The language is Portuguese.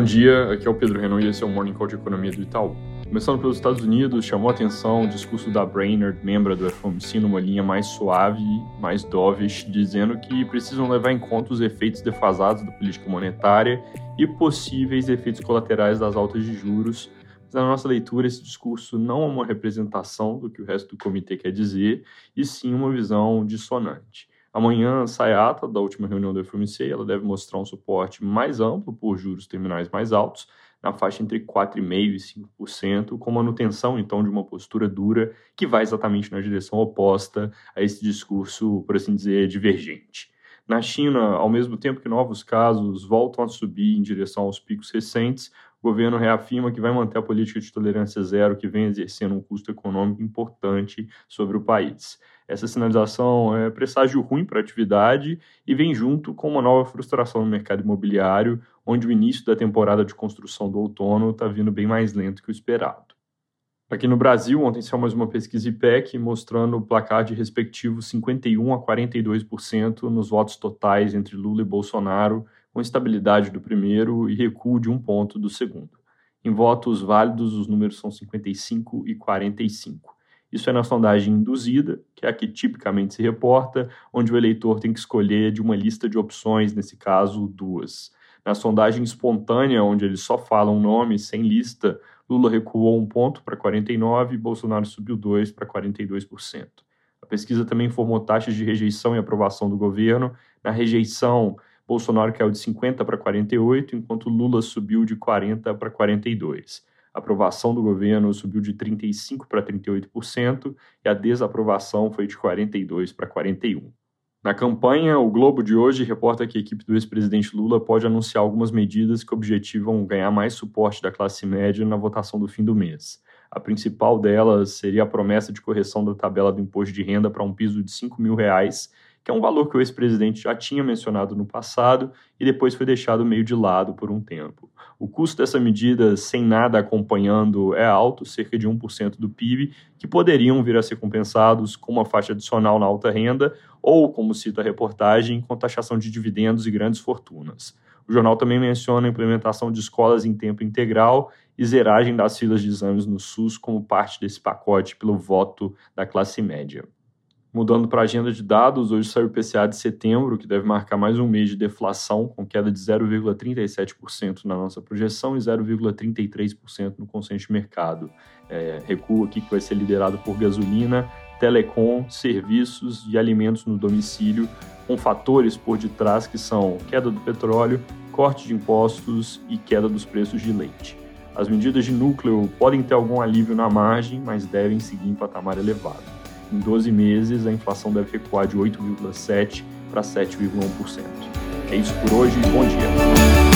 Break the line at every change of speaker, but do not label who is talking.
Bom dia, aqui é o Pedro Renan e esse é o Morning Call de Economia do Itaú. Começando pelos Estados Unidos, chamou atenção o discurso da Brainerd, membro do FOMC, numa linha mais suave, mais dovish, dizendo que precisam levar em conta os efeitos defasados da política monetária e possíveis efeitos colaterais das altas de juros. Mas na nossa leitura, esse discurso não é uma representação do que o resto do comitê quer dizer, e sim uma visão dissonante. Amanhã sai a ata da última reunião do FOMC, ela deve mostrar um suporte mais amplo por juros terminais mais altos, na faixa entre 4,5% e 5%, com manutenção, então, de uma postura dura que vai exatamente na direção oposta a esse discurso, por assim dizer, divergente. Na China, ao mesmo tempo que novos casos voltam a subir em direção aos picos recentes, o governo reafirma que vai manter a política de tolerância zero, que vem exercendo um custo econômico importante sobre o país. Essa sinalização é presságio ruim para a atividade e vem junto com uma nova frustração no mercado imobiliário, onde o início da temporada de construção do outono está vindo bem mais lento que o esperado. Aqui no Brasil, ontem saiu mais uma pesquisa IPEC mostrando o placar de respectivos 51 a 42% nos votos totais entre Lula e Bolsonaro, com estabilidade do primeiro e recuo de um ponto do segundo. Em votos válidos, os números são 55 e 45. Isso é na sondagem induzida, que é a que tipicamente se reporta, onde o eleitor tem que escolher de uma lista de opções, nesse caso, duas. Na sondagem espontânea, onde eles só falam nome sem lista, Lula recuou um ponto para 49% e Bolsonaro subiu dois para 42%. A pesquisa também informou taxas de rejeição e aprovação do governo. Na rejeição, Bolsonaro caiu de 50 para 48, enquanto Lula subiu de 40 para 42. A aprovação do governo subiu de 35 para 38% e a desaprovação foi de 42 para 41. Na campanha, o Globo de hoje reporta que a equipe do ex-presidente Lula pode anunciar algumas medidas que objetivam ganhar mais suporte da classe média na votação do fim do mês. A principal delas seria a promessa de correção da tabela do imposto de renda para um piso de 5 mil reais, que é um valor que o ex-presidente já tinha mencionado no passado e depois foi deixado meio de lado por um tempo. O custo dessa medida, sem nada acompanhando, é alto, cerca de 1% do PIB, que poderiam vir a ser compensados com uma faixa adicional na alta renda ou, como cita a reportagem, com taxação de dividendos e grandes fortunas. O jornal também menciona a implementação de escolas em tempo integral e zeragem das filas de exames no SUS como parte desse pacote pelo voto da classe média. Mudando para a agenda de dados, hoje saiu o PCA de setembro, que deve marcar mais um mês de deflação, com queda de 0,37% na nossa projeção e 0,33% no consenso de mercado. É, recuo aqui que vai ser liderado por gasolina, telecom, serviços e alimentos no domicílio, com fatores por detrás que são queda do petróleo, corte de impostos e queda dos preços de leite. As medidas de núcleo podem ter algum alívio na margem, mas devem seguir em patamar elevado. Em 12 meses, a inflação deve recuar de 8,7% para 7,1%. É isso por hoje, bom dia.